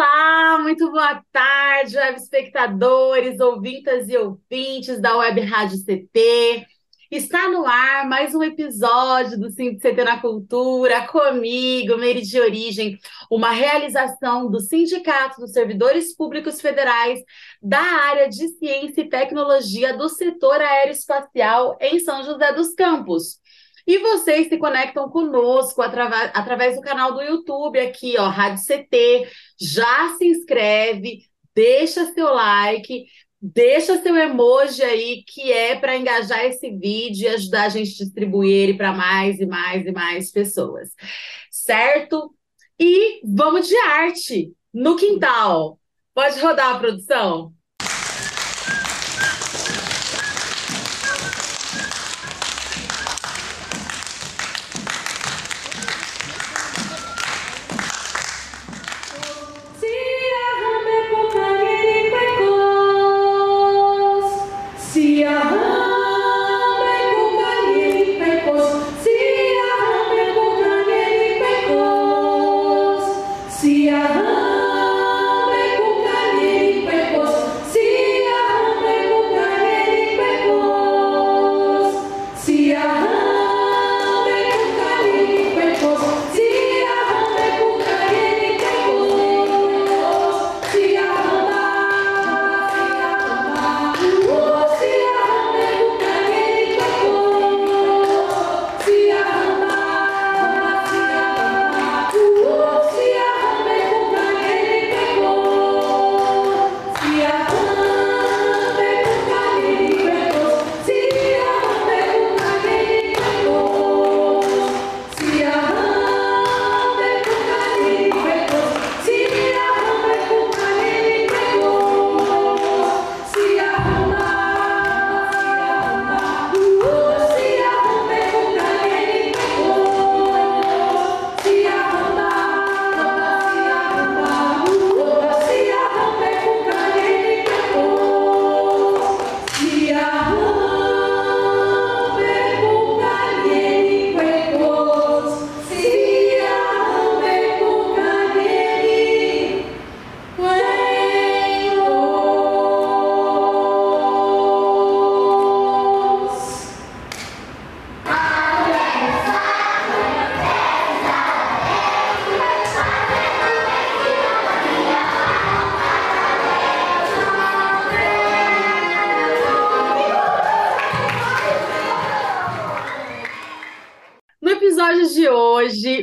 Olá, muito boa tarde, web espectadores, ouvintas e ouvintes da Web Rádio CT. Está no ar mais um episódio do CT na Cultura, comigo, Meire de Origem, uma realização do Sindicato dos Servidores Públicos Federais da área de Ciência e Tecnologia do setor aeroespacial em São José dos Campos. E vocês se conectam conosco através, através do canal do YouTube aqui, ó, Rádio CT. Já se inscreve, deixa seu like, deixa seu emoji aí, que é para engajar esse vídeo e ajudar a gente a distribuir ele para mais e mais e mais pessoas. Certo? E vamos de arte no quintal. Pode rodar a produção?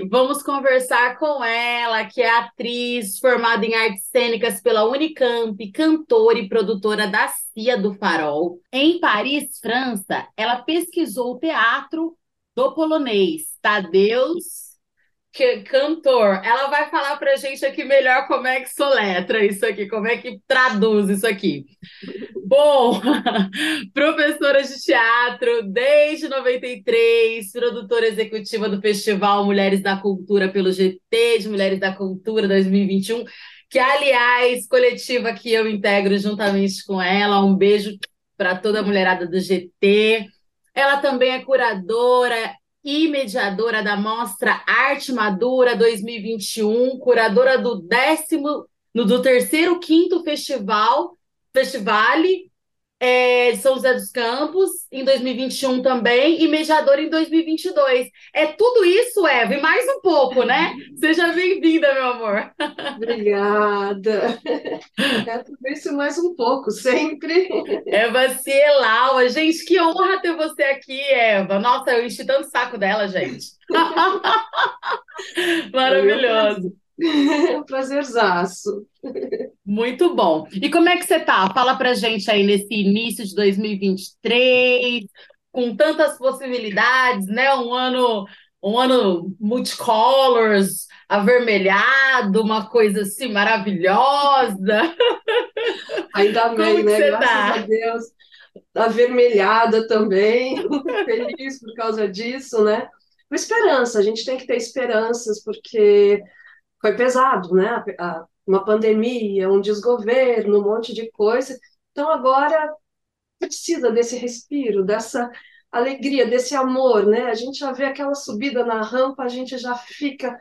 Vamos conversar com ela, que é atriz formada em artes cênicas pela Unicamp, cantora e produtora da Cia do Farol. Em Paris, França, ela pesquisou o teatro do polonês Tadeusz que, cantor, ela vai falar pra gente aqui melhor como é que soletra isso aqui, como é que traduz isso aqui. Bom, professora de teatro desde 93, produtora executiva do Festival Mulheres da Cultura pelo GT de Mulheres da Cultura 2021, que, aliás, coletiva que eu integro juntamente com ela. Um beijo para toda a mulherada do GT. Ela também é curadora e mediadora da Mostra Arte Madura 2021, curadora do décimo, no, do terceiro quinto festival, Festivale é, de São José dos Campos, em 2021 também, e mediadora em 2022. É tudo isso, Eva, e mais um pouco, né? Seja bem-vinda, meu amor. Obrigada. É tudo isso mais um pouco, sempre. Eva Cielau, gente, que honra ter você aqui, Eva. Nossa, eu enchi tanto saco dela, gente. Maravilhoso. Prazerzaço. Muito bom. E como é que você tá? Fala pra gente aí nesse início de 2023, com tantas possibilidades, né? Um ano um ano multicolors, avermelhado, uma coisa assim maravilhosa. Ainda bem, né? Graças tá? a Deus. Avermelhada também, feliz por causa disso, né? Com esperança, a gente tem que ter esperanças, porque foi pesado, né? Uma pandemia, um desgoverno, um monte de coisa. Então agora precisa desse respiro, dessa alegria, desse amor, né? A gente já vê aquela subida na rampa, a gente já fica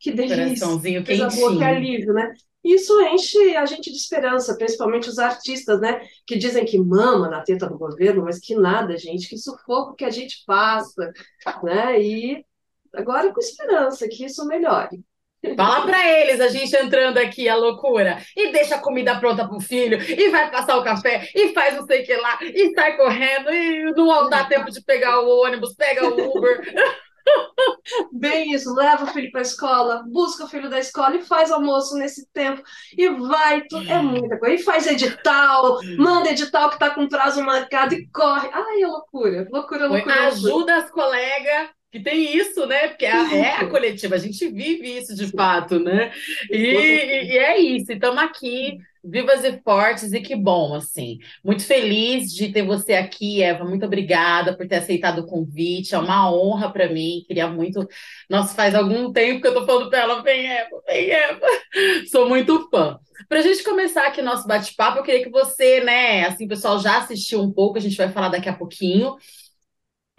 que delícia, coisa boa, que alívio, né? Isso enche a gente de esperança, principalmente os artistas, né? Que dizem que mama na teta do governo, mas que nada, gente, que sufoco que a gente passa, né? E agora com esperança que isso melhore. Fala para eles, a gente entrando aqui, a loucura. E deixa a comida pronta pro filho, e vai passar o café, e faz não sei o que lá, e sai correndo, e não dá tempo de pegar o ônibus, pega o Uber. Bem isso, leva o filho para a escola, busca o filho da escola e faz almoço nesse tempo. E vai, é muita coisa. E faz edital, manda edital que está com prazo marcado e corre. Ai, é loucura, loucura, loucura. Ajuda loucura. as colegas que tem isso, né? Porque é, é a coletiva, a gente vive isso de fato, né? E, e é isso, estamos aqui, vivas e fortes, e que bom, assim. Muito feliz de ter você aqui, Eva. Muito obrigada por ter aceitado o convite. É uma honra para mim. Queria muito. Nossa, faz algum tempo que eu tô falando para ela, vem, Eva, vem, Eva. Sou muito fã. Para a gente começar aqui nosso bate-papo, eu queria que você, né, assim, o pessoal já assistiu um pouco, a gente vai falar daqui a pouquinho.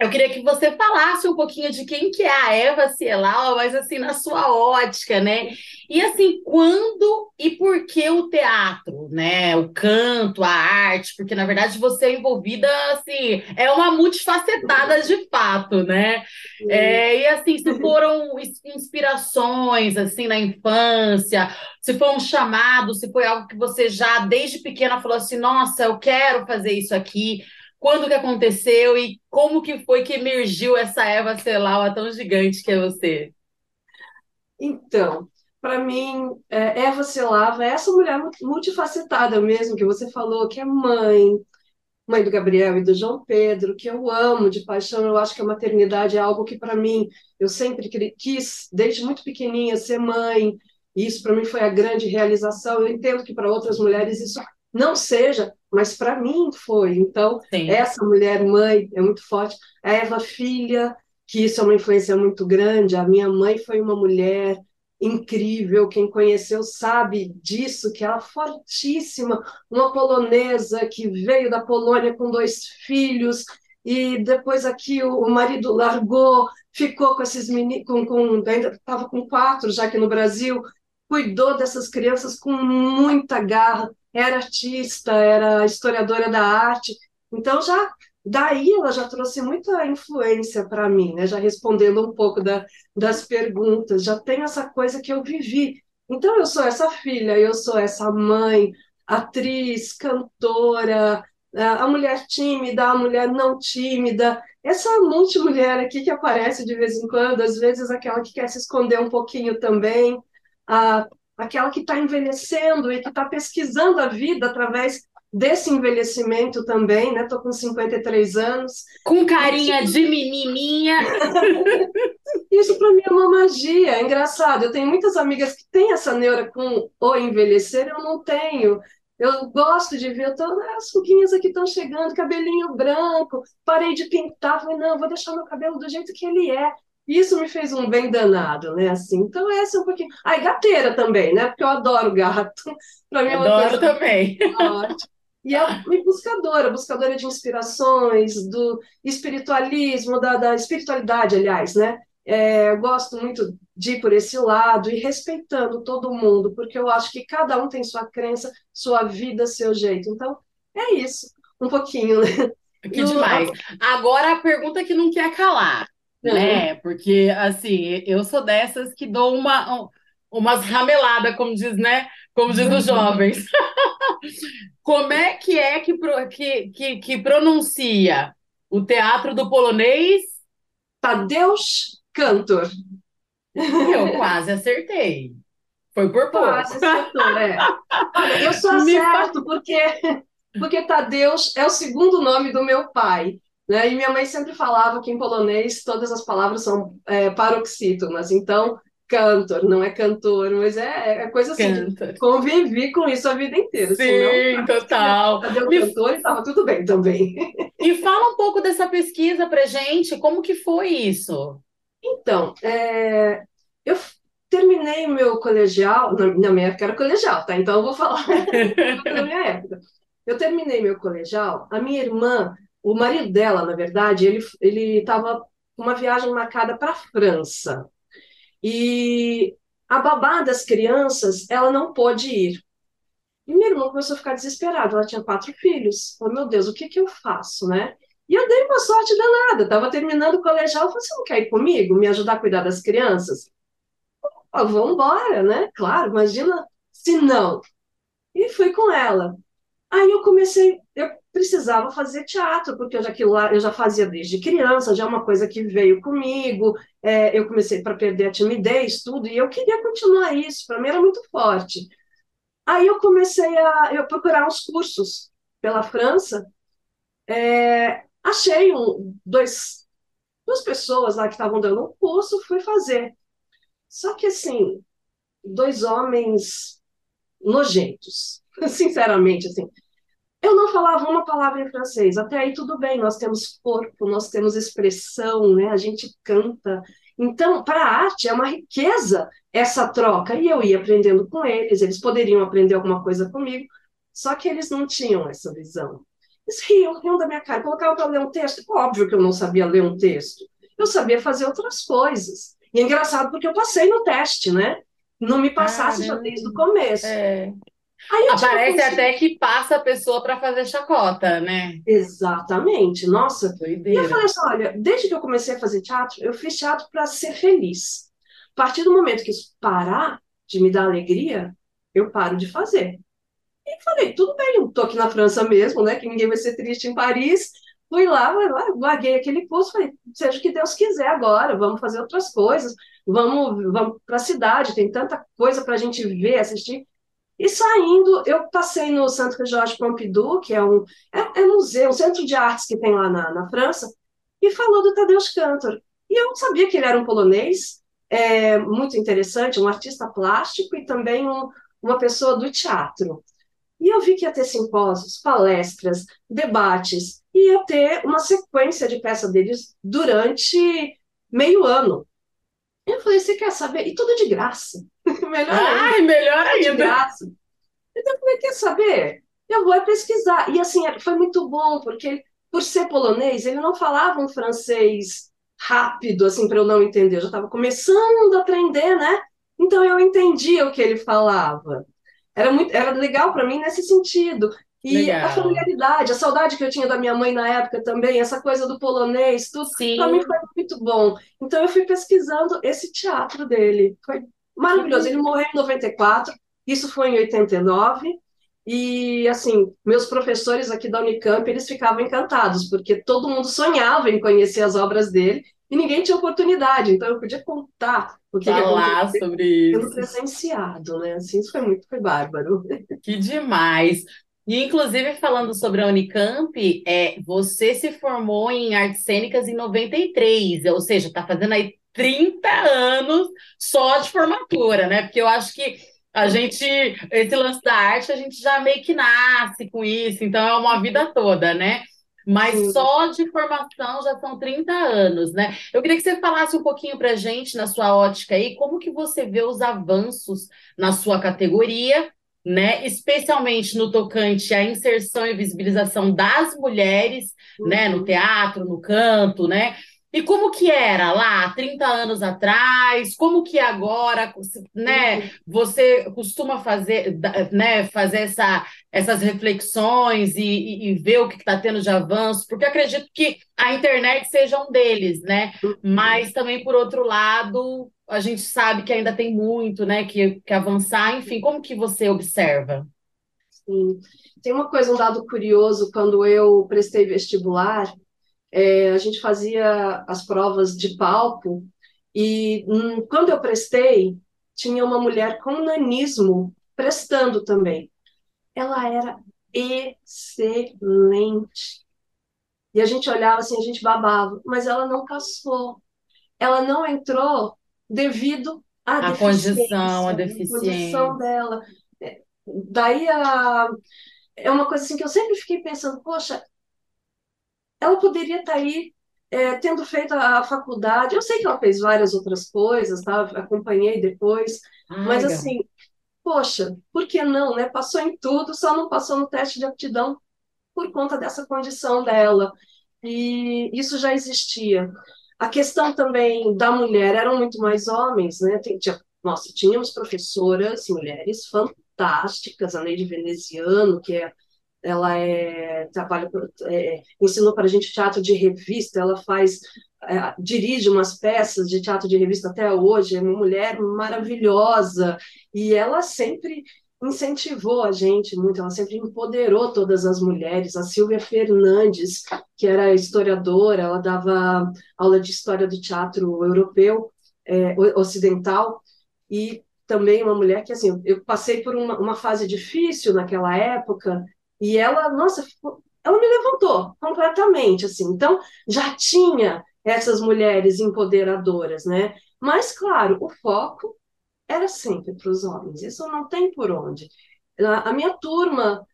Eu queria que você falasse um pouquinho de quem que é a Eva Cielau, mas assim, na sua ótica, né? E assim, quando e por que o teatro, né? O canto, a arte, porque na verdade você é envolvida, assim, é uma multifacetada de fato, né? É, e assim, se foram inspirações, assim, na infância, se foi um chamado, se foi algo que você já desde pequena falou assim, nossa, eu quero fazer isso aqui quando que aconteceu e como que foi que emergiu essa Eva Celau tão gigante que é você? Então, para mim, é, Eva Celava é essa mulher multifacetada mesmo, que você falou, que é mãe, mãe do Gabriel e do João Pedro, que eu amo de paixão. Eu acho que a maternidade é algo que, para mim, eu sempre quis, desde muito pequenininha, ser mãe. Isso, para mim, foi a grande realização. Eu entendo que para outras mulheres isso não seja, mas para mim foi. Então, Sim. essa mulher mãe é muito forte. A Eva filha, que isso é uma influência muito grande. A minha mãe foi uma mulher incrível, quem conheceu sabe disso, que ela é fortíssima, uma polonesa que veio da Polônia com dois filhos e depois aqui o, o marido largou, ficou com esses meninos, com, com, ainda estava com quatro já aqui no Brasil, cuidou dessas crianças com muita garra, era artista, era historiadora da arte, então já daí ela já trouxe muita influência para mim, né? Já respondendo um pouco da, das perguntas, já tem essa coisa que eu vivi. Então eu sou essa filha, eu sou essa mãe, atriz, cantora, a mulher tímida, a mulher não tímida, essa multimulher aqui que aparece de vez em quando, às vezes aquela que quer se esconder um pouquinho também, a aquela que está envelhecendo e que está pesquisando a vida através desse envelhecimento também, né? Estou com 53 anos. Com carinha de menininha. Isso para mim é uma magia, é engraçado. Eu tenho muitas amigas que têm essa neura com o envelhecer, eu não tenho. Eu gosto de ver, tô, ah, as ruguinhas aqui estão chegando, cabelinho branco, parei de pintar, falei, não, vou deixar meu cabelo do jeito que ele é. Isso me fez um bem danado, né? Assim, então essa é um pouquinho. Ah, e gateira também, né? Porque eu adoro gato. Para mim é uma adoro coisa também. E é buscadora, buscadora de inspirações, do espiritualismo, da, da espiritualidade, aliás, né? É, eu gosto muito de ir por esse lado e respeitando todo mundo, porque eu acho que cada um tem sua crença, sua vida, seu jeito. Então, é isso, um pouquinho, né? Que demais. Agora a pergunta que não quer calar né? Porque, assim, eu sou dessas que dou uma, umas rameladas, como diz, né? Como diz os jovens. como é que é que, que, que, que pronuncia o teatro do polonês? Tadeusz Cantor. Eu quase acertei. Foi por pouco. Quase acertou, é. Eu só acerto porque, porque Tadeusz é o segundo nome do meu pai. Né? E minha mãe sempre falava que em polonês todas as palavras são é, paroxítonas, então cantor, não é cantor, mas é, é coisa assim, convivi com isso a vida inteira. Sim, senão, total. Cadê o cantor e estava tudo bem também. E fala um pouco dessa pesquisa pra gente, como que foi isso? Então, é, eu terminei o meu colegial, na, minha época era colegial, tá? Então eu vou falar da minha época. Eu terminei meu colegial, a minha irmã, o marido dela, na verdade, ele ele estava com uma viagem marcada para a França. E a babá das crianças, ela não pôde ir. E minha irmã começou a ficar desesperada. Ela tinha quatro filhos. Falei, meu Deus, o que que eu faço, né? E eu dei uma sorte danada. Estava terminando o colegial. Eu falei, você não quer ir comigo, me ajudar a cuidar das crianças? Ah, vamos embora, né? Claro, imagina se não. E fui com ela. Aí eu comecei, eu precisava fazer teatro, porque eu já, aquilo lá, eu já fazia desde criança, já é uma coisa que veio comigo. É, eu comecei para perder a timidez, tudo, e eu queria continuar isso, para mim era muito forte. Aí eu comecei a eu procurar uns cursos pela França. É, achei um, dois, duas pessoas lá que estavam dando um curso, fui fazer. Só que, assim, dois homens nojentos, sinceramente, assim. Eu não falava uma palavra em francês, até aí tudo bem, nós temos corpo, nós temos expressão, né? a gente canta. Então, para a arte é uma riqueza essa troca, e eu ia aprendendo com eles, eles poderiam aprender alguma coisa comigo, só que eles não tinham essa visão. Eles riam, riam da minha cara, colocavam para ler um texto, óbvio que eu não sabia ler um texto, eu sabia fazer outras coisas. E é engraçado porque eu passei no teste, né? Não me passasse já desde o começo. É. Aparece até que passa a pessoa para fazer chacota, né? Exatamente. Nossa. Doideira. E eu falei assim: olha, desde que eu comecei a fazer teatro, eu fiz teatro para ser feliz. A partir do momento que isso parar de me dar alegria, eu paro de fazer. E falei, tudo bem, eu tô aqui na França mesmo, né? Que ninguém vai ser triste em Paris. Fui lá, lá, larguei aquele curso, falei, seja o que Deus quiser agora, vamos fazer outras coisas, vamos, vamos para a cidade, tem tanta coisa para a gente ver, assistir. E saindo, eu passei no Centro Georges Pompidou, que é um é, é museu, um centro de artes que tem lá na, na França, e falou do Tadeusz Kantor. E eu sabia que ele era um polonês, é, muito interessante, um artista plástico e também um, uma pessoa do teatro. E eu vi que ia ter simpósios, palestras, debates, e ia ter uma sequência de peças deles durante meio ano. Eu falei, você quer saber? E tudo de graça. Melhor Ai, ainda. melhor ainda. Então eu falei, quer saber? Eu vou pesquisar. E assim, foi muito bom, porque por ser polonês, ele não falava um francês rápido, assim, para eu não entender. Eu já estava começando a aprender, né? Então eu entendia o que ele falava. Era muito, era legal para mim nesse sentido. E Legal. a familiaridade, a saudade que eu tinha da minha mãe na época também, essa coisa do polonês, tudo, para mim foi muito bom. Então eu fui pesquisando esse teatro dele. Foi maravilhoso. Ele morreu em 94, isso foi em 89. E, assim, meus professores aqui da Unicamp, eles ficavam encantados, porque todo mundo sonhava em conhecer as obras dele e ninguém tinha oportunidade. Então, eu podia contar o que, Falar que sobre isso. presenciado, né? Assim, isso foi muito, foi bárbaro. Que demais. E, inclusive, falando sobre a Unicamp, é, você se formou em artes cênicas em 93, ou seja, está fazendo aí 30 anos só de formatura, né? Porque eu acho que a gente, esse lance da arte, a gente já meio que nasce com isso, então é uma vida toda, né? Mas Sim. só de formação já são 30 anos, né? Eu queria que você falasse um pouquinho para gente, na sua ótica aí, como que você vê os avanços na sua categoria né, especialmente no tocante à inserção e visibilização das mulheres, uhum. né, no uhum. teatro, no canto, né? E como que era lá 30 anos atrás? Como que agora, né? Você costuma fazer, né, fazer essa, essas reflexões e, e, e ver o que está tendo de avanço? Porque acredito que a internet seja um deles, né? Mas também, por outro lado, a gente sabe que ainda tem muito, né, que, que avançar. Enfim, como que você observa? Sim. Tem uma coisa, um dado curioso, quando eu prestei vestibular, é, a gente fazia as provas de palco e hum, quando eu prestei, tinha uma mulher com nanismo prestando também. Ela era excelente. E a gente olhava assim, a gente babava, mas ela não passou. Ela não entrou devido à A condição, a deficiência, condição dela. É, Daí a, é uma coisa assim que eu sempre fiquei pensando, poxa, ela poderia estar aí é, tendo feito a, a faculdade. Eu sei que ela fez várias outras coisas, tá? Acompanhei depois, Ai, mas Gá. assim, poxa, por que não, né? Passou em tudo, só não passou no teste de aptidão por conta dessa condição dela. E isso já existia. A questão também da mulher, eram muito mais homens, né? Tinha- nossa, tínhamos professoras mulheres fantásticas, a Neide Veneziano, que é ela é, trabalha, é, ensinou para a gente teatro de revista, ela faz, é, dirige umas peças de teatro de revista até hoje, é uma mulher maravilhosa, e ela sempre incentivou a gente muito, ela sempre empoderou todas as mulheres. A Silvia Fernandes, que era historiadora, ela dava aula de história do teatro europeu, é, ocidental, e também uma mulher que, assim, eu passei por uma, uma fase difícil naquela época, e ela, nossa, ficou- ela me levantou completamente, assim. Então, já tinha essas mulheres empoderadoras, né? Mas, claro, o foco era sempre para os homens. Isso não tem por onde. A minha turma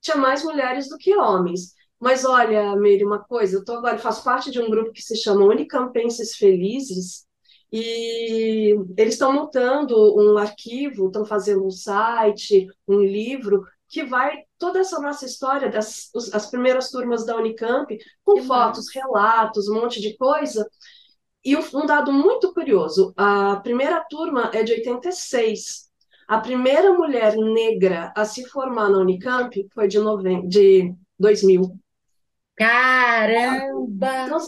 tinha mais mulheres do que homens. Mas olha, Meire, uma coisa, eu tô agora faço parte de um grupo que se chama Unicampenses Felizes, e eles estão montando um arquivo, estão fazendo um site, um livro que vai toda essa nossa história das os- as primeiras turmas da Unicamp, com Que fotos, massa. relatos, um monte de coisa. E um um dado muito curioso: a primeira turma é de 86. A primeira mulher negra a se formar na Unicamp foi de, noven... de 2000. Caramba! Então,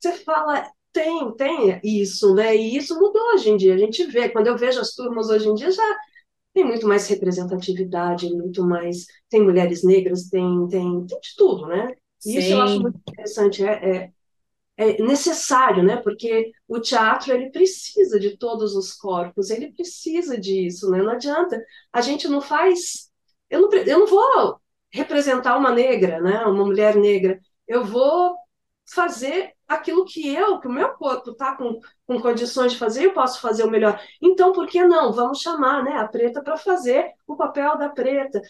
você fala, tem, tem isso, né? E isso mudou hoje em dia. A gente vê, quando eu vejo as turmas hoje em dia, já tem muito mais representatividade, muito mais. Tem mulheres negras, tem, tem, tem de tudo, né? E isso eu acho muito interessante. É, é é necessário, né? Porque o teatro ele precisa de todos os corpos, ele precisa disso, né? Não adianta. A gente não faz. Eu não, eu não vou representar uma negra, né? Uma mulher negra. Eu vou fazer aquilo que eu, que o meu corpo está com, com condições de fazer, eu posso fazer o melhor. Então, por que não? Vamos chamar, né, a preta para fazer o papel da preta.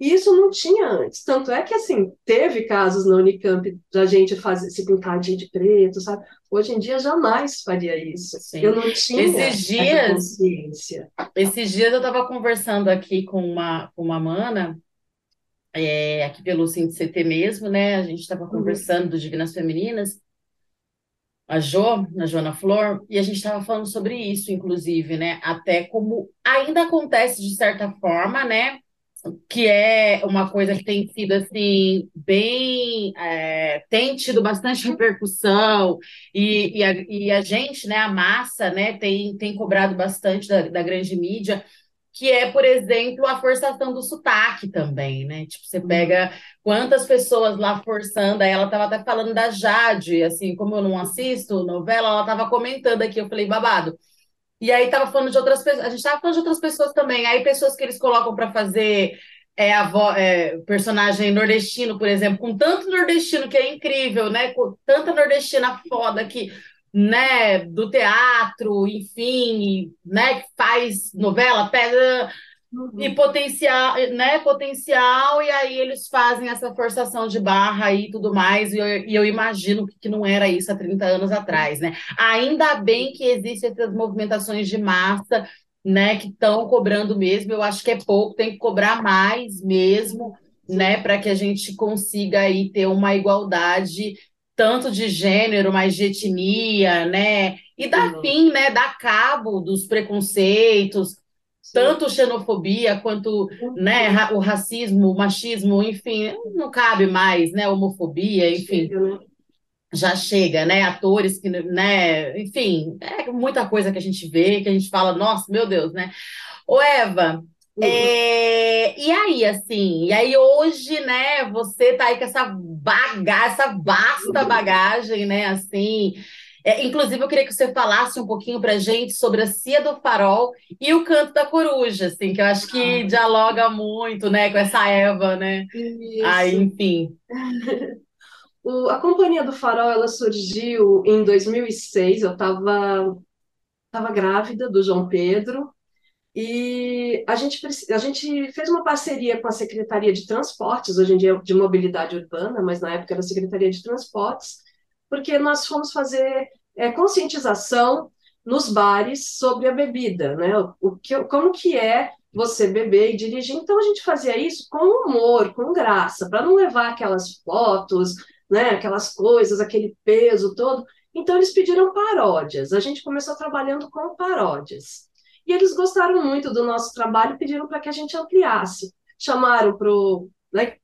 E isso não tinha antes. Tanto é que, assim, teve casos na Unicamp da gente fazer se pintadinho de preto, sabe? Hoje em dia jamais faria isso. Eu sim. não tinha Esses dias, consciência. esses dias eu estava conversando aqui com uma, com uma mana, é, aqui pelo CT mesmo, né? A gente estava Uhum, conversando do Divinas Femininas, a Jo, a Joana Flor, e a gente estava falando sobre isso, inclusive, né? Até como ainda acontece de certa forma, né? que é uma coisa que tem sido assim bem é, tem tido bastante repercussão e, e, a, e a gente, né, a massa, né, tem, tem cobrado bastante da, da grande mídia, que é, por exemplo, a forçação do sotaque também, né? Tipo, você pega quantas pessoas lá forçando, aí ela estava até falando da Jade, assim, como eu não assisto novela, ela estava comentando aqui, eu falei, babado. E aí tava falando de outras pessoas, a gente tava falando de outras pessoas também. Aí pessoas que eles colocam para fazer é, a vo- é, personagem nordestino, por exemplo, com tanto nordestino que é incrível, né? Com tanta nordestina foda que, né, do teatro, enfim, né, que faz novela, pega e uhum. potencial, né, potencial, e aí eles fazem essa forçação de barra e tudo mais, e eu, e eu imagino que não era isso há 30 anos atrás, né? Ainda bem que existem essas movimentações de massa, né, que estão cobrando mesmo, eu acho que é pouco, tem que cobrar mais mesmo, né, para que a gente consiga aí ter uma igualdade tanto de gênero, mas de etnia, né? E dar sim, fim, né, dar cabo dos preconceitos, tanto xenofobia quanto, né, Uhum. o racismo, o machismo, enfim, não cabe mais, né, homofobia, enfim, né? já chega, né, atores que, né, enfim, é muita coisa que a gente vê, que a gente fala, nossa, meu Deus, né? Ô, Eva, Uhum. É, e aí, assim, e aí hoje, né, você tá aí com essa bagagem, essa vasta bagagem, né, assim, é, inclusive eu queria que você falasse um pouquinho pra gente sobre a Cia do Farol e o Canto da Coruja, assim, que eu acho que Ah, dialoga muito, né, com essa Eva, né, aí, Isso. enfim, o, a Companhia do Farol ela surgiu em 2006. Eu estava tava grávida do João Pedro e a gente, a gente fez uma parceria com a Secretaria de Transportes, hoje em dia é de Mobilidade Urbana, mas na época era Secretaria de Transportes, porque nós fomos fazer é, conscientização nos bares sobre a bebida, né? O, que, como que é você beber e dirigir. Então a gente fazia isso com humor, com graça, para não levar aquelas fotos, né, aquelas coisas, aquele peso todo. Então eles pediram paródias. A gente começou trabalhando com paródias. E eles gostaram muito do nosso trabalho e pediram para que a gente ampliasse. Chamaram para. Né,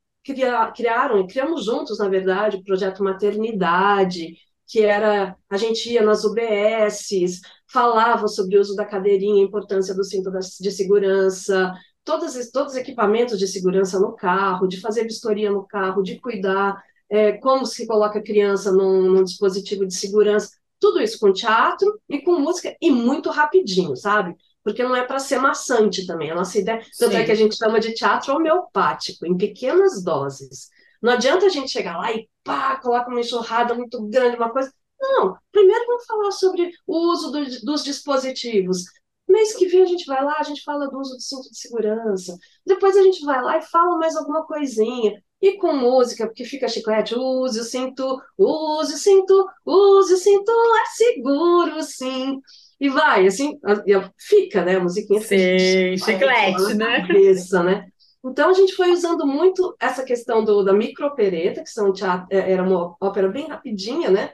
criaram, e criamos juntos, na verdade, o projeto Maternidade, que era a gente ia nas UBSs, falava sobre o uso da cadeirinha, a importância do cinto de segurança, todos, todos os equipamentos de segurança no carro, de fazer vistoria no carro, de cuidar, é, como se coloca a criança num, num, dispositivo de segurança, tudo isso com teatro e com música e muito rapidinho, sabe? Porque não é para ser maçante também. A nossa ideia, tanto é que a gente chama de teatro homeopático, em pequenas doses. Não adianta a gente chegar lá e pá, coloca uma enxurrada muito grande, uma coisa. Não, primeiro vamos falar sobre o uso do, dos dispositivos. Mês que vem a gente vai lá, a gente fala do uso do cinto de segurança. Depois a gente vai lá e fala mais alguma coisinha. E com música, porque fica chiclete, use o cinto, use o cinto, use o cinto, é seguro, sim. E vai, assim, fica, né? A musiquinha Sim, fica, chiclete, né? Cabeça, né? Então a gente foi usando muito essa questão do, da microopereta, que são teatro, é, era uma ópera bem rapidinha, né?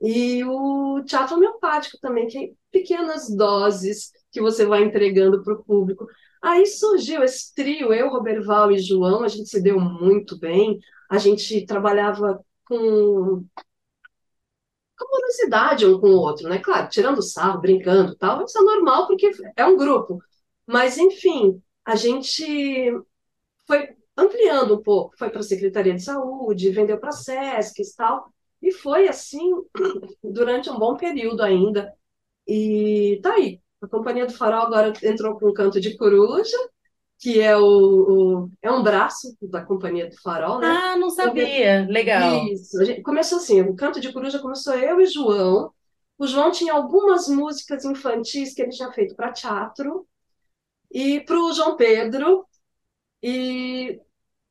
E o teatro homeopático também, que é pequenas doses que você vai entregando para o público. Aí surgiu esse trio, eu, Roberval e João, a gente se deu muito bem, a gente trabalhava com curiosidade um com o outro, né? Claro, tirando sarro, brincando tal, isso é normal porque é um grupo. Mas, enfim, a gente foi ampliando um pouco, foi para a Secretaria de Saúde, vendeu para a SESC e tal, e foi assim durante um bom período ainda. E tá aí, a Companhia do Farol agora entrou com um canto de coruja, que é o, o, é um braço da Companhia do Farol, né? Ah, não sabia. Legal. Isso. começou assim, o canto de coruja começou eu e João. O João tinha algumas músicas infantis que ele tinha feito para teatro, e para o João Pedro, e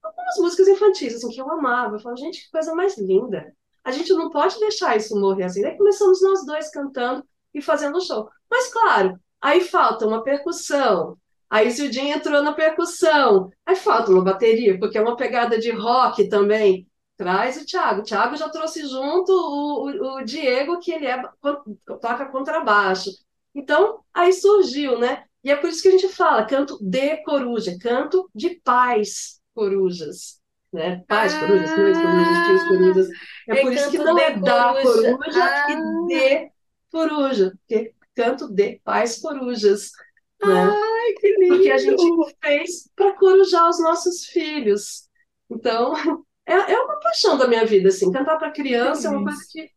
algumas músicas infantis, assim, que eu amava. Eu falava, gente, que coisa mais linda. A gente não pode deixar isso morrer assim. Daí começamos nós dois cantando e fazendo show. Mas, claro, aí falta uma percussão. Aí Zildinha entrou na percussão. Aí falta uma bateria, porque é uma pegada de rock também. Traz o Thiago. O Thiago já trouxe junto o, o, o Diego, que ele é, toca contrabaixo. Então, aí surgiu, né? E é por isso que a gente fala canto de coruja, canto de pais corujas. Né? Pais ah, corujas, mães corujas, tios corujas. É, é por isso que não é da coruja, coruja ah. e de coruja, porque canto de pais corujas. Né? Ai, que lindo! Porque a gente fez para corujar os nossos filhos. Então, é, é uma paixão da minha vida, assim. Cantar para criança é uma coisa que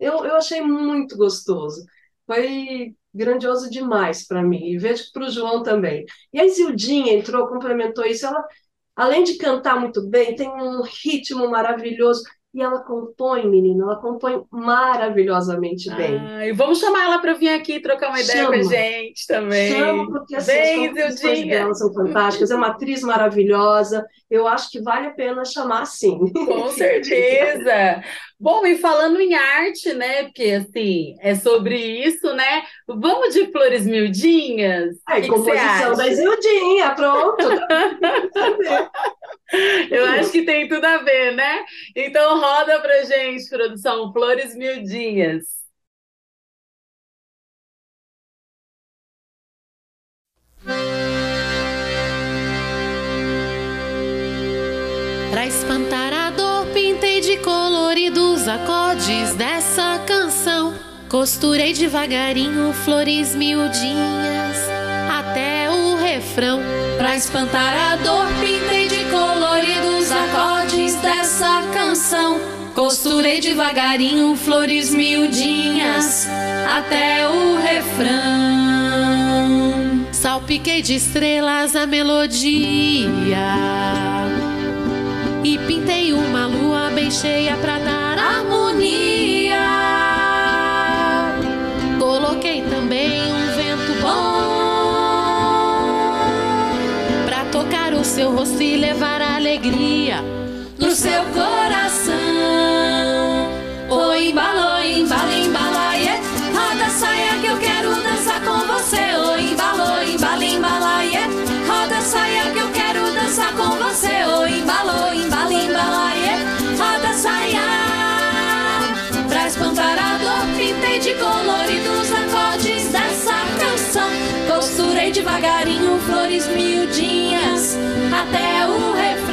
eu, eu achei muito gostoso. Foi grandioso demais para mim, e vejo que para o João também. E a Zildinha entrou, complementou isso, ela, além de cantar muito bem, tem um ritmo maravilhoso, e ela compõe, menina, ela compõe maravilhosamente bem. Ah, e vamos chamar ela para vir aqui trocar uma ideia Chama. com a gente também. Chama, porque assim, bem, as composições dela são fantásticas, é uma atriz maravilhosa, eu acho que vale a pena chamar sim. Com certeza! Bom, e falando em arte, né? Porque assim, é sobre isso, né? Vamos de flores miudinhas? É, que composição da Zildinha, pronto. Eu acho que tem tudo a ver, né? Então roda pra gente, produção, flores miudinhas. Pra espantar a dor, pintei de coloridos acordes dessa canção. Costurei devagarinho flores miudinhas até o refrão. Pra espantar a dor, pintei dessa canção. Costurei devagarinho flores miudinhas até o refrão. Salpiquei de estrelas a melodia e pintei uma lua bem cheia pra dar harmonia. Coloquei também um vento bom pra tocar o seu rosto e levar alegria no seu coração. Oi, embala, embala, embala, yeah. roda saia que eu quero dançar com você. Oi, embala, embala, embala, roda saia que eu quero dançar com você. Oi, embala, embala, embala, roda saia. Pra espantar a dor, pintei de coloridos acordes dessa canção. Costurei devagarinho flores miudinhas até o refrão.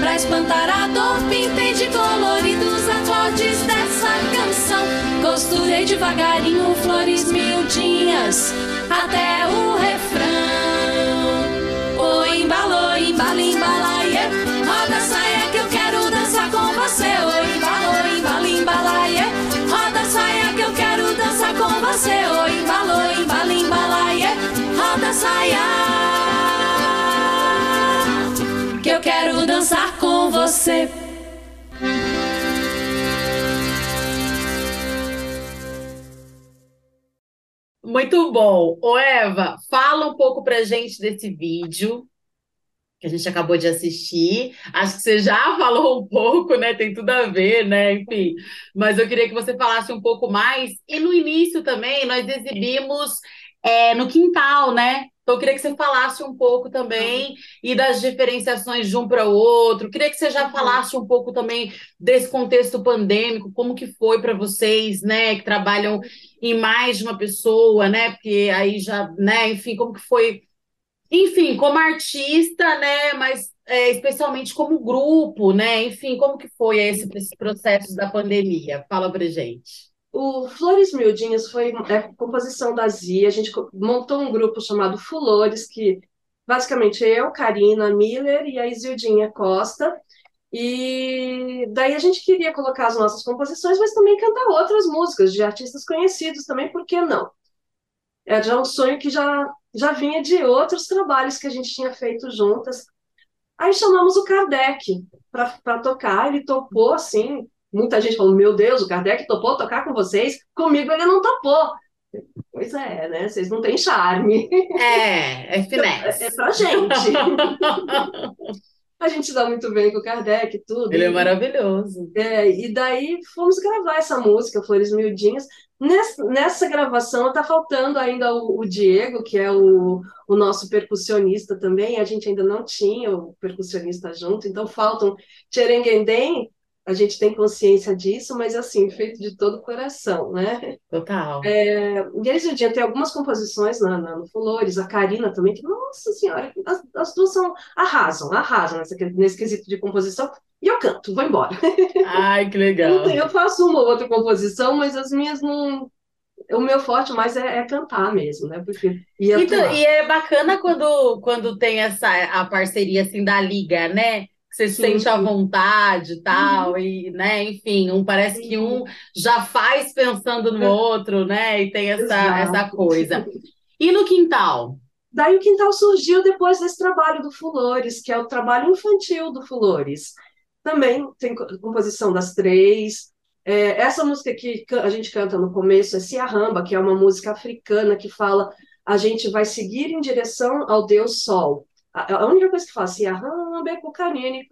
Pra espantar a dor, pintei de coloridos acordes dessa canção. Costurei devagarinho flores miudinhas até o refrão. Oi, embalou, embala, embala, roda saia que eu quero dançar com você. Oi, embalou, embala, embala, roda saia que eu quero dançar com você. Oi, embalou, embala, embala, roda saia dançar com você. Muito bom. Ô, Eva, fala um pouco pra gente desse vídeo que a gente acabou de assistir. Acho que você já falou um pouco, né? Tem tudo a ver, né? Enfim, mas eu queria que você falasse um pouco mais. E no início também nós exibimos é, no quintal, né? Então, eu queria que você falasse um pouco também uhum. e das diferenciações de um para o outro. Queria que você já falasse um pouco também desse contexto pandêmico, como que foi para vocês, né, que trabalham em mais de uma pessoa, né? Porque aí já, né, enfim, como que foi, enfim, como artista, né, mas é, especialmente como grupo, né? Enfim, como que foi esse, esse processo da pandemia? Fala pra gente. O Flores Miudinhas foi é, composição da Zia. A gente montou um grupo chamado Fulores, que basicamente eu, Karina Miller e a Isildinha Costa. E daí a gente queria colocar as nossas composições, mas também cantar outras músicas de artistas conhecidos também, por que não? É já um sonho que já, já vinha de outros trabalhos que a gente tinha feito juntas. Aí chamamos o Kardec para tocar, ele topou assim, muita gente falou: Meu Deus, o Kardec topou tocar com vocês, comigo ele não topou. Pois é, né? Vocês não têm charme. É, é finesse. É, é pra gente. a gente se dá muito bem com o Kardec e tudo. Ele é maravilhoso. É, e daí fomos gravar essa música, Flores Miudinhas. Nessa, nessa gravação está faltando ainda o, o, Diego, que é o, o nosso percussionista também. A gente ainda não tinha o percussionista junto, então faltam Tcherenguendem a gente tem consciência disso, mas assim, feito de todo o coração, né? Total. É, e aí, gente, tem algumas composições na, na, no Flores, a Karina também, que, nossa senhora, as, as duas são, arrasam, arrasam nessa, nesse quesito de composição, e eu canto, vou embora. Ai, que legal. eu faço uma ou outra composição, mas as minhas não. O meu forte mais é, é cantar mesmo, né? Porque então, e é bacana quando, quando tem essa a parceria assim da liga, né? Você se sente à vontade e tal, uhum. e, né, enfim, um parece que um já faz pensando no outro, né, e tem essa, essa coisa. E no quintal? Daí o quintal surgiu depois desse trabalho do Fulores, que é o trabalho infantil do Fulores. Também tem composição das três. É, essa música que a gente canta no começo é Siarramba, que é uma música africana que fala a gente vai seguir em direção ao Deus Sol. A, única coisa que fala assim, arrambe com canine,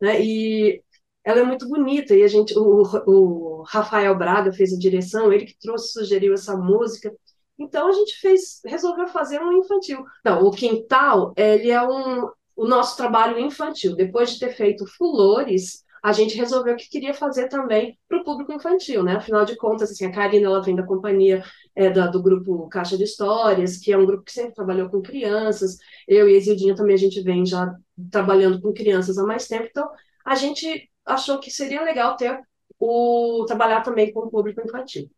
né? E ela é muito bonita e a gente, o, o Rafael Braga fez a direção, ele que trouxe, sugeriu essa música. Então a gente fez, resolveu fazer um infantil. Não, o Quintal, ele é um, o nosso trabalho infantil. Depois de ter feito Fulores, a gente resolveu que queria fazer também para o público infantil, né? Afinal de contas, assim, a Karina ela vem da companhia é, da, do grupo Caixa de Histórias, que é um grupo que sempre trabalhou com crianças. Eu e a Isildinha também a gente vem já trabalhando com crianças há mais tempo, então a gente achou que seria legal ter o trabalhar também com o público infantil.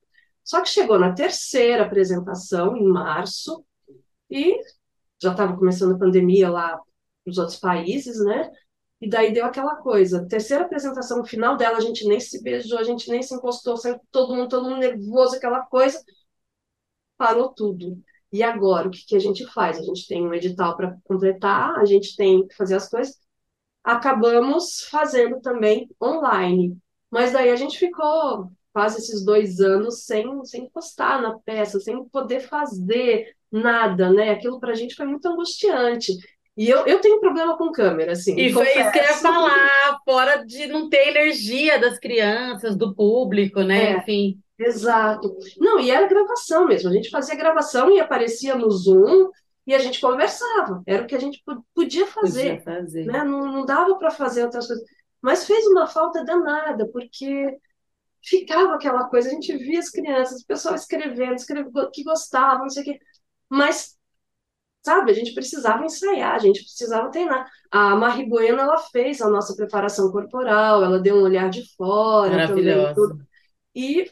Só que chegou na terceira apresentação, em março, e já estava começando a pandemia lá nos outros países, né? E daí deu aquela coisa. Terceira apresentação, no final dela, a gente nem se beijou, a gente nem se encostou, saiu todo mundo, todo mundo nervoso, aquela coisa. Parou tudo. E agora, o que, que a gente faz? A gente tem um edital para completar, a gente tem que fazer as coisas. acabamos fazendo também online. Mas daí a gente ficou quase esses dois anos sem, sem encostar na peça, sem poder fazer nada, né? Aquilo para a gente foi muito angustiante. E eu, eu tenho problema com câmera, assim. E foi isso que eu ia falar, fora de não ter energia das crianças, do público, né? É, Enfim. exato. Não, e era gravação mesmo. A gente fazia gravação e aparecia no Zoom e a gente conversava. Era o que a gente podia fazer, Podia fazer. né? Não, não dava para fazer outras coisas. Mas fez uma falta danada, porque ficava aquela coisa, a gente via as crianças, o pessoal escrevendo, escrevendo que gostavam, não sei o quê. Mas sabe? A gente precisava ensaiar, a gente precisava treinar. A Marie Bueno, ela fez a nossa preparação corporal, ela deu um olhar de fora também, Maravilhosa. tudo. E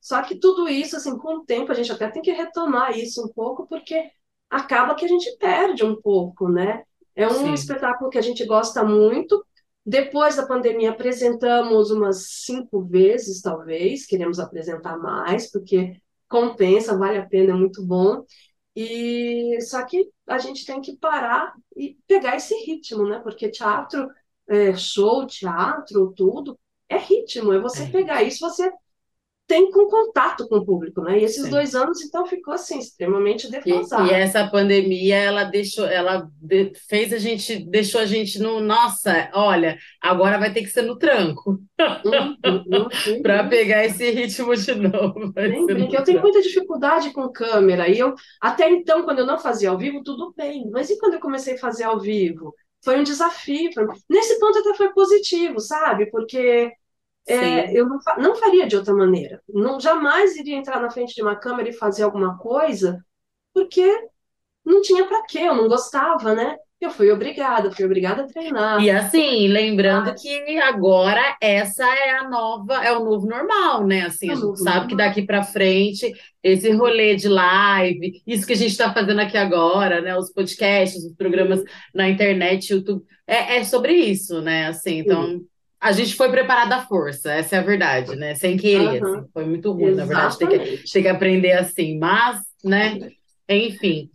só que tudo isso, assim, com o tempo, a gente até tem que retomar isso um pouco, porque acaba que a gente perde um pouco, né? É um Sim. espetáculo que a gente gosta muito. Depois da pandemia, apresentamos umas cinco vezes, talvez. Queremos apresentar mais, porque compensa, vale a pena, é muito bom. E só que a gente tem que parar e pegar esse ritmo, né? Porque teatro, é, show, teatro, tudo é ritmo, é você É. pegar isso, você tem com contato com o público, né? E esses Sim. dois anos, então, ficou assim, extremamente E, defasado. e essa pandemia, ela deixou, ela de- fez a gente, deixou a gente no, nossa, olha, agora vai ter que ser no tranco Uhum, uhum, para pegar esse ritmo de novo. Brinque. no Eu tenho muita dificuldade com câmera. E eu, até então, quando eu não fazia ao vivo, tudo bem. Mas e quando eu comecei a fazer ao vivo? Foi um desafio. Nesse ponto até foi positivo, sabe? Porque é, eu não, não faria de outra maneira. Não, jamais iria entrar na frente de uma câmera e fazer alguma coisa, porque não tinha para quê, eu não gostava, né? Eu fui obrigada, fui obrigada a treinar. E assim, lembrando que agora essa é a nova, é o novo normal, né? Assim, É a gente sabe que normal. daqui para frente, esse rolê de live, isso que a gente está fazendo aqui agora, né? Os podcasts, os programas na internet, YouTube, é, é sobre isso, né? Assim, sim. A gente foi preparado à força, essa é a verdade, né? Sem querer, Aham, assim, foi muito ruim, na verdade, ter que, exatamente. ter que aprender assim, mas, né? Enfim.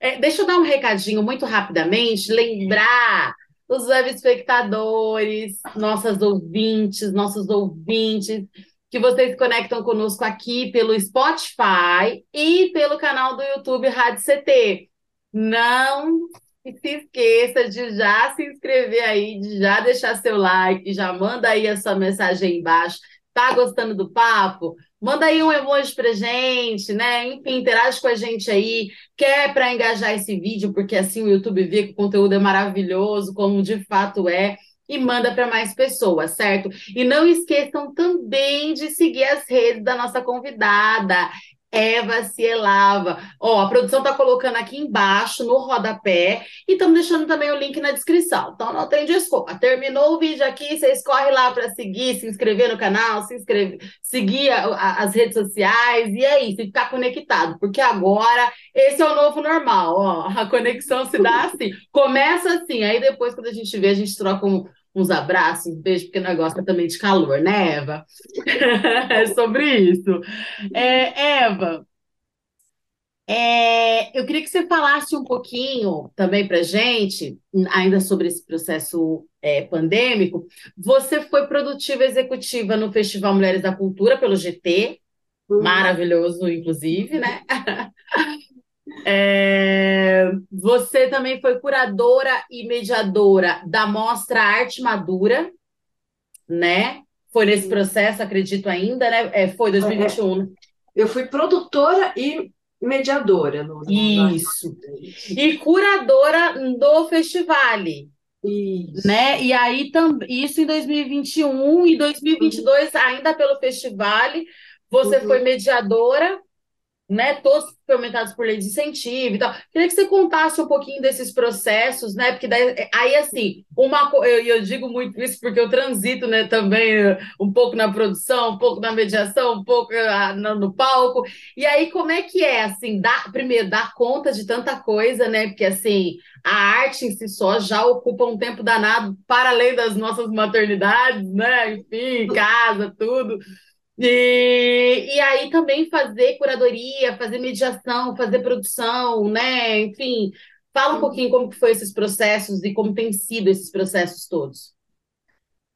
É, deixa eu dar um recadinho muito rapidamente, lembrar os web espectadores, nossas ouvintes, nossos ouvintes, que vocês conectam conosco aqui pelo Spotify e pelo canal do YouTube Rádio CT. Não se esqueça de já se inscrever aí, de já deixar seu like, já manda aí a sua mensagem aí embaixo. Tá gostando do papo? Manda aí um emoji pra gente, né? Enfim, interage com a gente aí. Quer para engajar esse vídeo, porque assim o YouTube vê que o conteúdo é maravilhoso, como de fato é, e manda para mais pessoas, certo? E não esqueçam também de seguir as redes da nossa convidada, Eva Cielava. Ó, a produção tá colocando aqui embaixo no rodapé e estamos deixando também o link na descrição. Então não tem desculpa. Terminou o vídeo aqui, vocês correm lá para seguir, se inscrever no canal, se inscrever, seguir a- a- as redes sociais e é isso, e ficar conectado, porque agora esse é o novo normal, ó. A conexão se dá assim. Começa assim, aí depois, quando a gente vê, a gente troca um- uns abraços, um beijo, porque o negócio é também de calor, né, Eva? É sobre isso. É, Eva, é, eu queria que você falasse um pouquinho também para gente, ainda sobre esse processo é, pandêmico. Você foi produtiva executiva no Festival Mulheres da Cultura pelo GT, Uhum. maravilhoso, inclusive, né? É, você também foi curadora e mediadora da Mostra Arte Madura, né? Foi nesse processo, acredito ainda, né? É, foi 2021. né? Eu fui produtora e mediadora no, Isso. E curadora do festival, Isso. né? E aí também isso em 2021 e 2022 ainda pelo festival, você Uhum. foi mediadora, né? Todos fomentados por lei de incentivo e tal. Queria que você contasse um pouquinho desses processos, né? Porque daí, aí assim, uma eu, eu digo muito isso porque eu transito, né, também eh, um pouco na produção, um pouco na mediação, um pouco ah, no, palco. E aí como é que é assim, dar, primeiro dar conta de tanta coisa, né? Porque assim, a arte em si só já ocupa um tempo danado para além das nossas maternidades, né? Enfim, casa, tudo. E, e aí também fazer curadoria, fazer mediação, fazer produção, né? Enfim, Fala um pouquinho como que foi esses processos e como tem sido esses processos todos.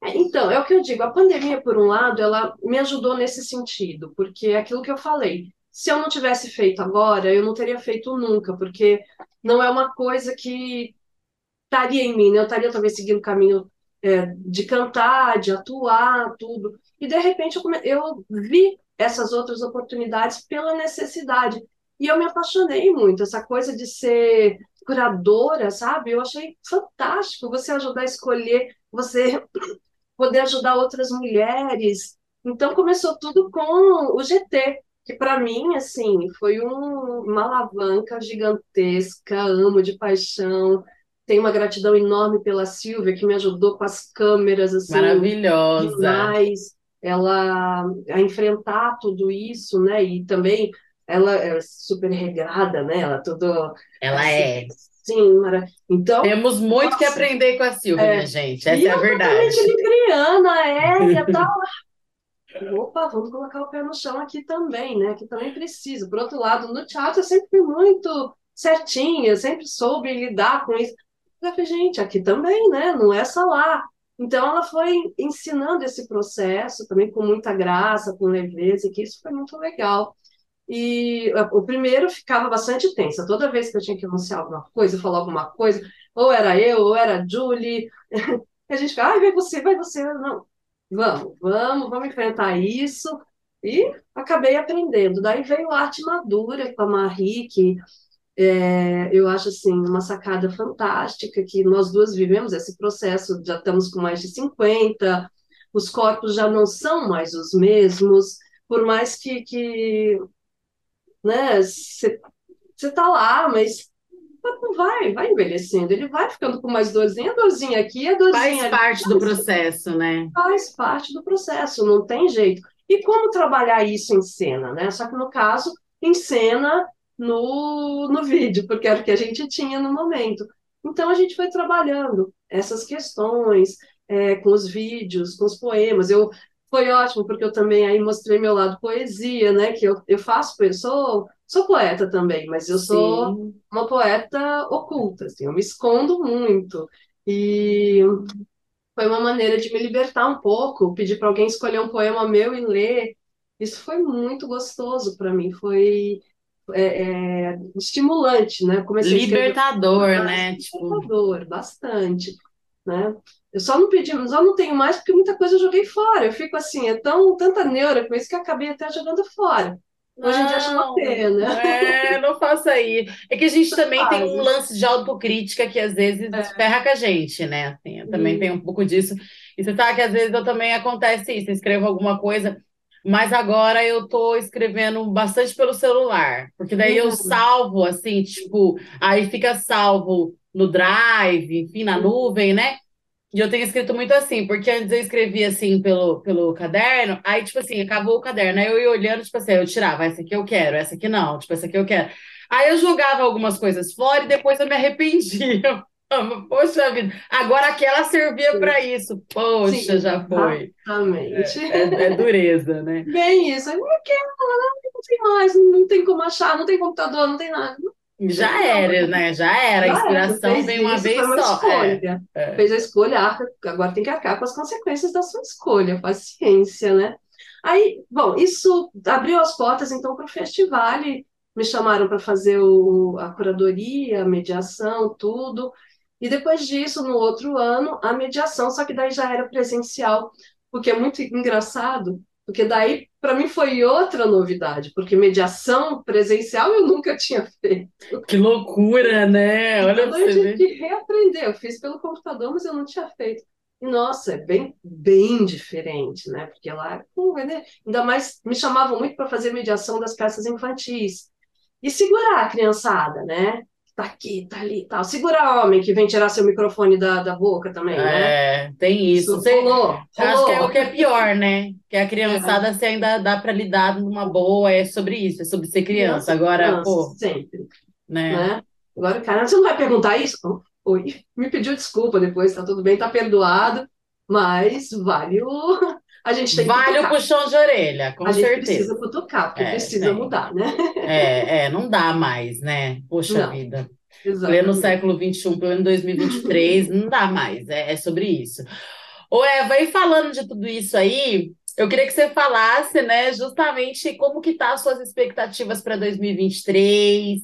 É, Então, é o que eu digo, a pandemia, por um lado, ela me ajudou nesse sentido, porque é aquilo que eu falei, se eu não tivesse feito agora, eu não teria feito nunca, porque não é uma coisa que estaria em mim, né? Eu estaria talvez seguindo o caminho é, de cantar, de atuar, tudo. E de repente eu, come... eu vi essas outras oportunidades pela necessidade. E eu me apaixonei muito, essa coisa de ser curadora, sabe? Eu achei fantástico você ajudar a escolher, você poder ajudar outras mulheres. Então começou tudo com o GT, que para mim, assim, foi um- uma alavanca gigantesca, amo de paixão. Tenho uma gratidão enorme pela Silvia, que me ajudou com as câmeras, assim, Maravilhosa. demais. Ela a enfrentar tudo isso, né? E também ela é super regrada, né? Ela tudo Ela assim, é. sim, mara... Então, Temos muito que Nossa. aprender com a Silvia, É. minha gente. Essa e é a verdade. libriana, aérea, tal. Opa, vamos colocar o pé no chão aqui também, né? Que também precisa. Por outro lado, no teatro eu sempre fui muito certinha, sempre soube lidar com isso. Eu falei, gente, aqui também, né? Não é só lá. Então ela foi ensinando esse processo também com muita graça, com leveza, que isso foi muito legal. E o primeiro ficava bastante tensa. Toda vez que eu tinha que anunciar alguma coisa, falar alguma coisa, ou era eu, ou era a Julie, a gente ficava, ai, vai você, vai você. Não, vamos, vamos, vamos enfrentar isso. E acabei aprendendo. Daí veio a arte madura com a Marie, que é, eu acho assim uma sacada fantástica, que nós duas vivemos esse processo, já estamos com mais de 50, os corpos já não são mais os mesmos, por mais que, que né, você tá lá, mas não vai, vai envelhecendo, ele vai ficando com mais dorzinha, a dorzinha aqui, a dorzinha Faz ali, parte do processo, né? faz parte do processo, não tem jeito. E como trabalhar isso em cena, né? Só que no caso, em cena no, no vídeo, porque era o que a gente tinha no momento. Então a gente foi trabalhando essas questões é, com os vídeos, com os poemas. Eu foi ótimo porque eu também aí mostrei meu lado poesia, né? Que eu, eu faço, eu sou sou poeta também, mas eu sou Sim. uma poeta oculta, assim, eu me escondo muito. E foi uma maneira de me libertar um pouco, pedir para alguém escolher um poema meu e ler. Isso foi muito gostoso para mim, foi é, é, estimulante, né? Comecei a escrever Libertador, mais né? Tipo, libertador, bastante, né? Eu só não pedi, só não tenho mais porque muita coisa eu joguei fora. Eu fico assim, é tão tanta neura com isso que eu acabei até jogando fora. Hoje em dia acho uma não, pena. é, não faça isso. É que a gente também tem um lance de autocrítica que às vezes ferra com a gente, né? Assim, eu também tenho um pouco disso. E você sabe que às vezes eu também acontece isso, eu escrevo alguma coisa, mas agora eu tô escrevendo bastante pelo celular, porque daí eu Uhum. salvo, assim, tipo, aí fica salvo no Drive, enfim, na nuvem, né? E eu tenho escrito muito assim, porque antes eu escrevia assim pelo, pelo caderno, aí, tipo assim, acabou o caderno, aí eu ia olhando, tipo assim, eu tirava, essa aqui eu quero, essa aqui não, tipo, essa aqui eu quero. Aí eu jogava algumas coisas fora e depois eu me arrependia. Poxa vida, agora aquela servia para isso. Poxa, Sim, já foi. exatamente. É, é dureza, né? Bem isso. Não quero, não tem mais, não tem como achar, não tem computador, não tem nada. Já era, né? Já era. A Já inspiração vem uma vez só. É, escolha. é. Fez a escolha, arca- agora tem que arcar com as consequências da sua escolha, paciência, né? Aí, bom, isso abriu as portas então para o festival, me chamaram para fazer o, a curadoria, a mediação, tudo. E depois disso, no outro ano, a mediação, só que daí já era presencial, o que é muito engraçado, porque daí para mim foi outra novidade, porque mediação presencial eu nunca tinha feito. Que loucura, né? Olha Então, eu tive ver. que reaprender. Eu fiz pelo computador, mas eu não tinha feito. E, nossa, é bem, bem diferente, né? Porque lá, pô, né? ainda mais, me chamavam muito para fazer mediação das peças infantis. E segurar a criançada, né? Tá aqui, tá ali tal. Segurar homem que vem tirar seu microfone da, da boca também, né? É, tem isso. Isso Você, rolou, acho que é o que é pior, né? Que a criançada você ainda dá para lidar numa boa, é sobre isso, é sobre ser criança. Agora, criança, pô, sempre. né? né? Agora, cara, você não vai perguntar isso? Oh, Oi, me pediu desculpa depois, tá tudo bem, tá perdoado, mas vale o. A gente tem que Vale o puxão de orelha, com A gente certeza. precisa cutucar, porque É, precisa tem. mudar, né? É, é, não dá mais, né? Poxa Não. vida. Pleno século XXI, pleno 2023, não dá mais, é, é sobre isso. Ô, Eva, e falando de tudo isso aí, eu queria que você falasse, né, justamente como que tá as suas expectativas para 2023,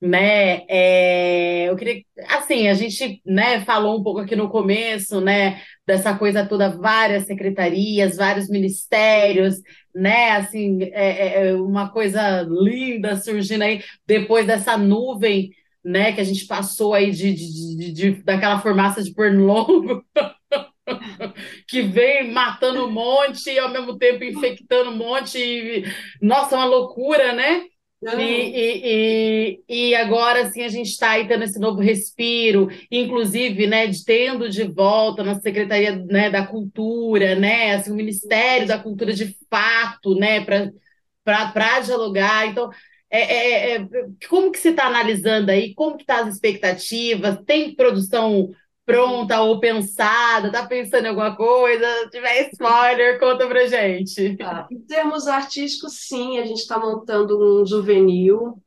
né? É, eu queria, assim, a gente, né, falou um pouco aqui no começo, né, dessa coisa toda, várias secretarias, vários ministérios, né? Assim, é, é, é uma coisa linda surgindo aí depois dessa nuvem, né, que a gente passou aí de, de, de, de daquela formaça de pernilongo. que vem matando um monte e ao mesmo tempo infectando um monte. E, nossa, uma loucura, né? E, e, e, e, agora assim a gente está aí tendo esse novo respiro, inclusive, né, de, tendo de volta a nossa Secretaria né, da Cultura, né, assim, o Ministério da Cultura de fato, né, para dialogar. Então, é, é, é, como que você está analisando aí? Como que tá as expectativas? Tem produção pronta ou pensada? Tá pensando em alguma coisa? Se tiver spoiler, conta pra gente. Tá. Em termos artísticos, sim, a gente está montando um juvenil.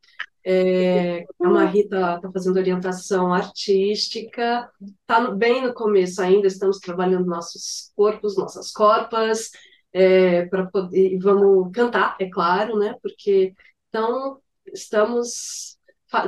É, a Marita está fazendo orientação artística, está bem no começo ainda, estamos trabalhando nossos corpos, nossas corpas, é, para poder, vamos cantar, é claro, né? Porque então estamos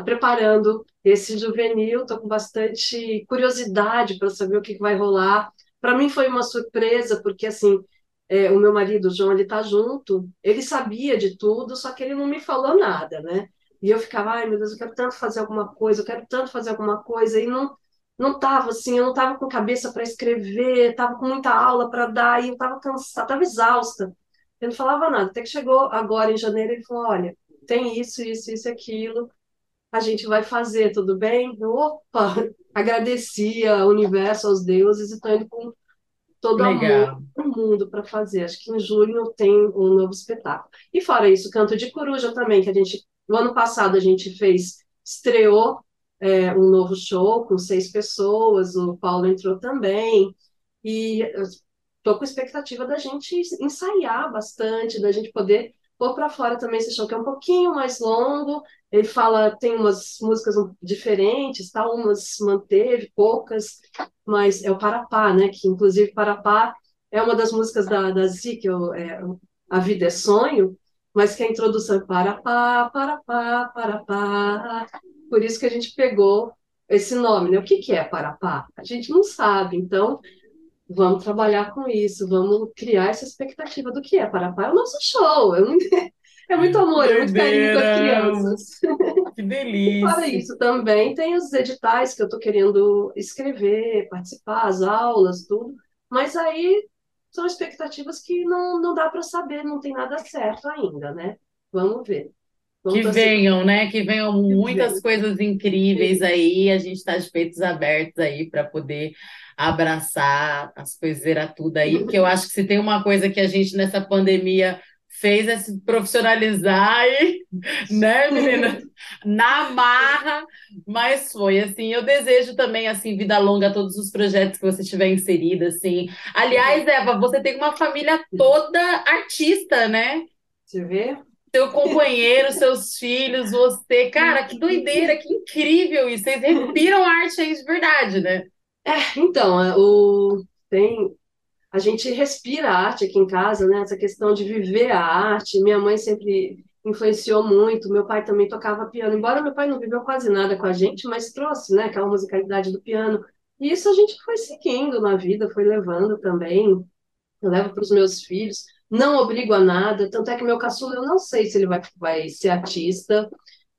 preparando esse juvenil, estou com bastante curiosidade para saber o que vai rolar. Para mim foi uma surpresa, porque assim, é, o meu marido, o João, ele está junto, ele sabia de tudo, só que ele não me falou nada, né? E eu ficava, ai meu Deus, eu quero tanto fazer alguma coisa, eu quero tanto fazer alguma coisa, e não não estava assim, eu não estava com cabeça para escrever, estava com muita aula para dar, e eu estava cansada, estava exausta. Ele não falava nada, até que chegou agora em janeiro, ele falou, olha, tem isso, isso, isso, aquilo, a gente vai fazer, tudo bem? Opa, agradeci ao universo, aos deuses, e estou indo com todo Legal. amor do mundo para fazer. Acho que em julho tem um novo espetáculo. E fora isso, Canto de Coruja também, que a gente, no ano passado a gente fez, estreou é, um novo show com seis pessoas, o Paulo entrou também, e estou com expectativa da gente ensaiar bastante, da gente poder pôr para fora também esse show que é um pouquinho mais longo. Ele fala, tem umas músicas diferentes, tá? umas manteve, poucas, mas é o Parapá, né? Que inclusive Parapá é uma das músicas da, da que é, A Vida é Sonho, mas que a introdução é Parapá, Parapá, Parapá. Por isso que a gente pegou esse nome, né? O que, que é Parapá? A gente não sabe, então vamos trabalhar com isso, vamos criar essa expectativa do que é Parapá. É o nosso show, é, um... é muito amor, é muito carinho com as crianças. Que delícia! E para isso também tem os editais que eu estou querendo escrever, participar, as aulas, tudo, mas aí são expectativas que não, não dá para saber, não tem nada certo ainda, né? Vamos ver. Vamos que venham, né? Que venham muitas coisas incríveis aí. A gente está de peitos abertos aí para poder abraçar as coisas, tudo aí, porque eu acho que se tem uma coisa que a gente nessa pandemia fez é se profissionalizar e, né, menina, na marra, mas foi assim, eu desejo também assim vida longa a todos os projetos que você tiver inserido assim. Aliás, Eva, você tem uma família toda artista, né? Você vê? Seu companheiro, seus filhos, você, cara, que doideira, que incrível isso. Vocês respiram arte aí de verdade, né? É, então, é, o, tem, a gente respira arte aqui em casa, né? Essa questão de viver a arte. Minha mãe sempre influenciou muito. Meu pai também tocava piano, embora meu pai não viveu quase nada com a gente, mas trouxe, né? Aquela musicalidade do piano. E isso a gente foi seguindo na vida, foi levando também. Eu levo para os meus filhos. Não obrigo a nada. Tanto é que meu caçula, eu não sei se ele vai, vai ser artista.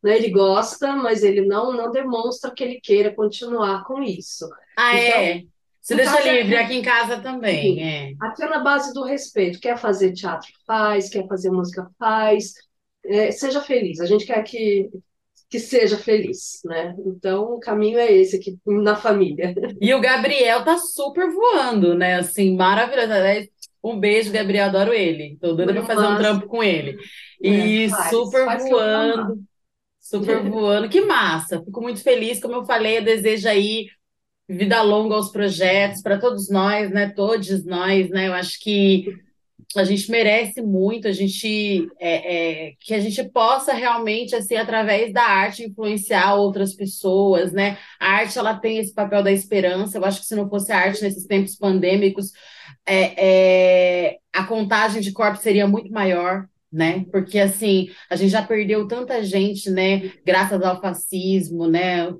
Né? Ele gosta, mas ele não, não demonstra que ele queira continuar com isso. Ah, então, é? Você deixa livre, é... aqui em casa também. É. Aqui é na base do respeito. Quer fazer teatro, faz. Quer fazer música, faz. É, seja feliz. A gente quer que, que seja feliz, né? Então, o caminho é esse aqui na família. E o Gabriel tá super voando, né? Assim, maravilhoso. Um beijo, Gabriel, adoro ele. Tô doida pra fazer um trampo com ele. E é, faz, super faz voando. Super voando. Que massa. Fico muito feliz. Como eu falei, eu desejo aí vida longa aos projetos, para todos nós, né? Todos nós, né? Eu acho que a gente merece muito, a gente é, é, que a gente possa realmente, assim, através da arte, influenciar outras pessoas, né? A arte ela tem esse papel da esperança. Eu acho que se não fosse a arte nesses tempos pandêmicos, é, é a contagem de corpos seria muito maior. Né? Porque assim, a gente já perdeu tanta gente, né? Graças ao fascismo, né?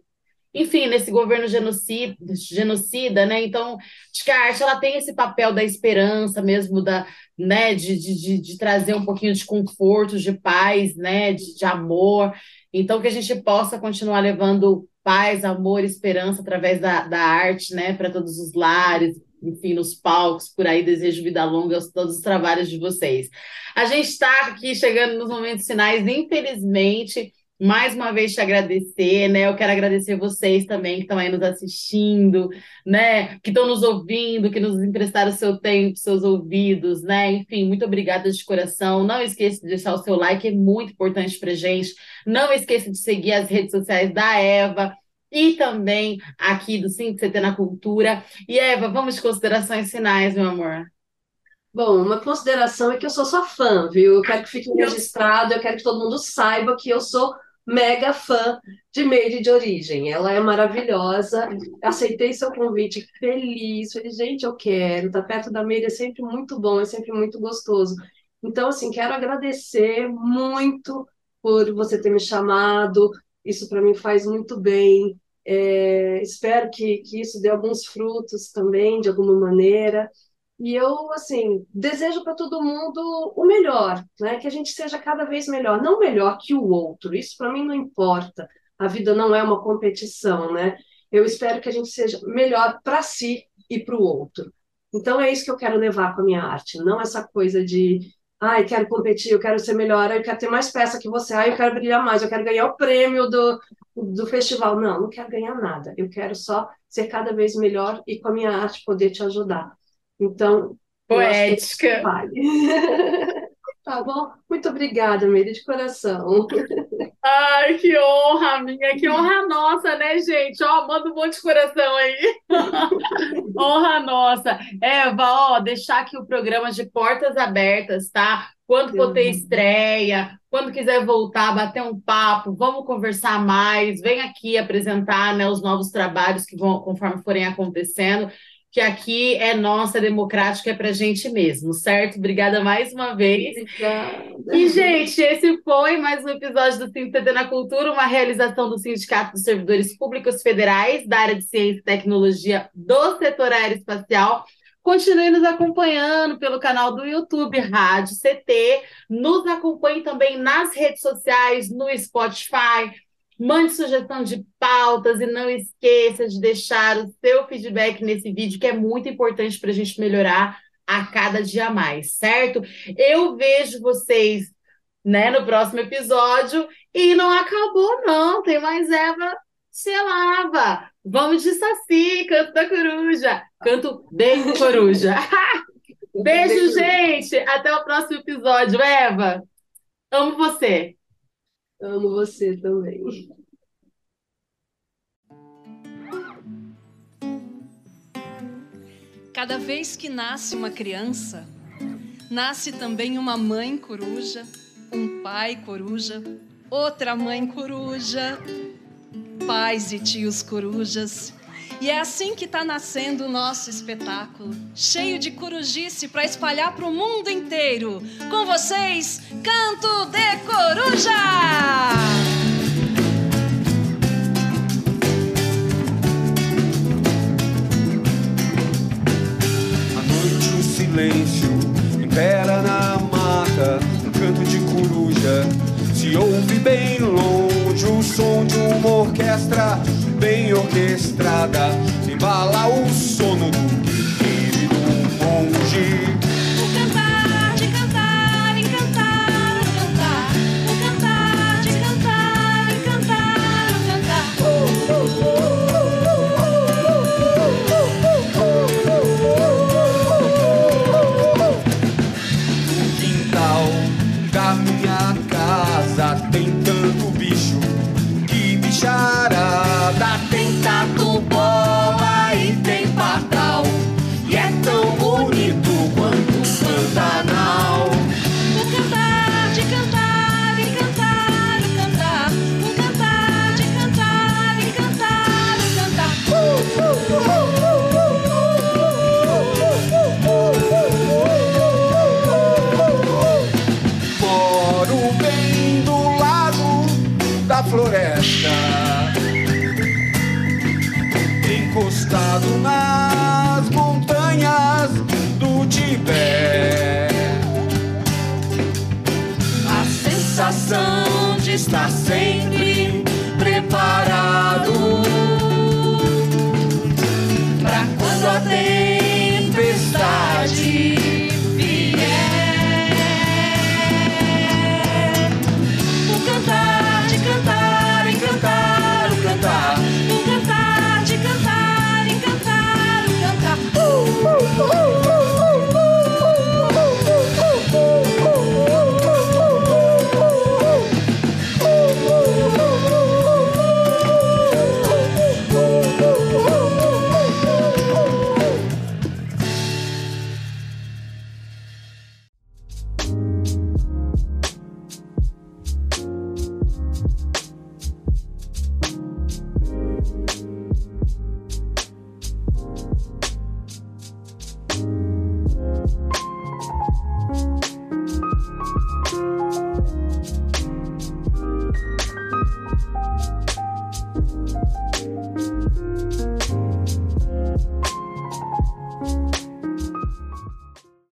Enfim, nesse governo genocida, genocida, né? Então, acho que a arte ela tem esse papel da esperança mesmo, da, né, de, de, de trazer um pouquinho de conforto, de paz, né, de, de amor. Então, que a gente possa continuar levando paz, amor, esperança através da, da arte, né, para todos os lares, enfim, nos palcos, por aí, desejo vida longa aos todos os trabalhos de vocês. A gente está aqui chegando nos momentos finais, infelizmente, mais uma vez te agradecer, né? Eu quero agradecer vocês também que estão aí nos assistindo, né? Que estão nos ouvindo, que nos emprestaram seu tempo, seus ouvidos, né? Enfim, muito obrigada de coração. Não esqueça de deixar o seu like, é muito importante pra gente. Não esqueça de seguir as redes sociais da Eva e também aqui do 5CT na Cultura. E Eva, vamos de considerações finais, meu amor. Bom, uma consideração é que eu sou sua fã, viu? Eu quero que fique registrado, eu quero que todo mundo saiba que eu sou mega fã de Made de Origem. Ela é maravilhosa. Aceitei seu convite feliz. Falei, gente, eu quero. Tá perto da Made é sempre muito bom, é sempre muito gostoso. Então, assim, quero agradecer muito por você ter me chamado. Isso para mim faz muito bem. É, espero que, que isso dê alguns frutos também, de alguma maneira. E eu, assim, desejo para todo mundo o melhor, né? Que a gente seja cada vez melhor, não melhor que o outro. Isso para mim não importa. A vida não é uma competição, né? Eu espero que a gente seja melhor para si e para o outro. Então é isso que eu quero levar com a minha arte, não essa coisa de, ai, quero competir, eu quero ser melhor, eu quero ter mais peça que você, ai, eu quero brilhar mais, eu quero ganhar o prêmio do, do festival. Não, não quero ganhar nada. Eu quero só ser cada vez melhor e com a minha arte poder te ajudar. Então, poética. Vale. tá bom? Muito obrigada, Meire, de coração. Ai, que honra minha, que honra nossa, né, gente? Ó, manda um monte de coração aí. honra nossa. Eva, ó, deixar aqui o programa de portas abertas, tá? Quando for ter estreia, quando quiser voltar, bater um papo, vamos conversar mais, vem aqui apresentar né, os novos trabalhos que vão, conforme forem acontecendo que aqui é nossa, democrática, é para gente mesmo, certo? Obrigada mais uma vez. Obrigada. E, gente, esse foi mais um episódio do Sindicato na Cultura, uma realização do Sindicato dos Servidores Públicos Federais da área de Ciência e Tecnologia do setor aeroespacial. Continue nos acompanhando pelo canal do YouTube Rádio CT. Nos acompanhe também nas redes sociais, no Spotify, Mande sugestão de pautas e não esqueça de deixar o seu feedback nesse vídeo, que é muito importante para a gente melhorar a cada dia mais, certo? Eu vejo vocês né, no próximo episódio e não acabou, não. Tem mais Eva se lava. Vamos de Saci, canto da coruja. Canto de coruja. Beijo, gente. Até o próximo episódio. Eva, amo você. Amo você também. Cada vez que nasce uma criança, nasce também uma mãe coruja, um pai coruja, outra mãe coruja, pais e tios corujas. E é assim que está nascendo o nosso espetáculo, cheio de corujice para espalhar para o mundo inteiro. Com vocês, Canto de Coruja! noite o silêncio impera na mata, um canto de coruja. Se ouve bem longe o som de uma orquestra bem orquestrada, embala o sono do festa, encostado na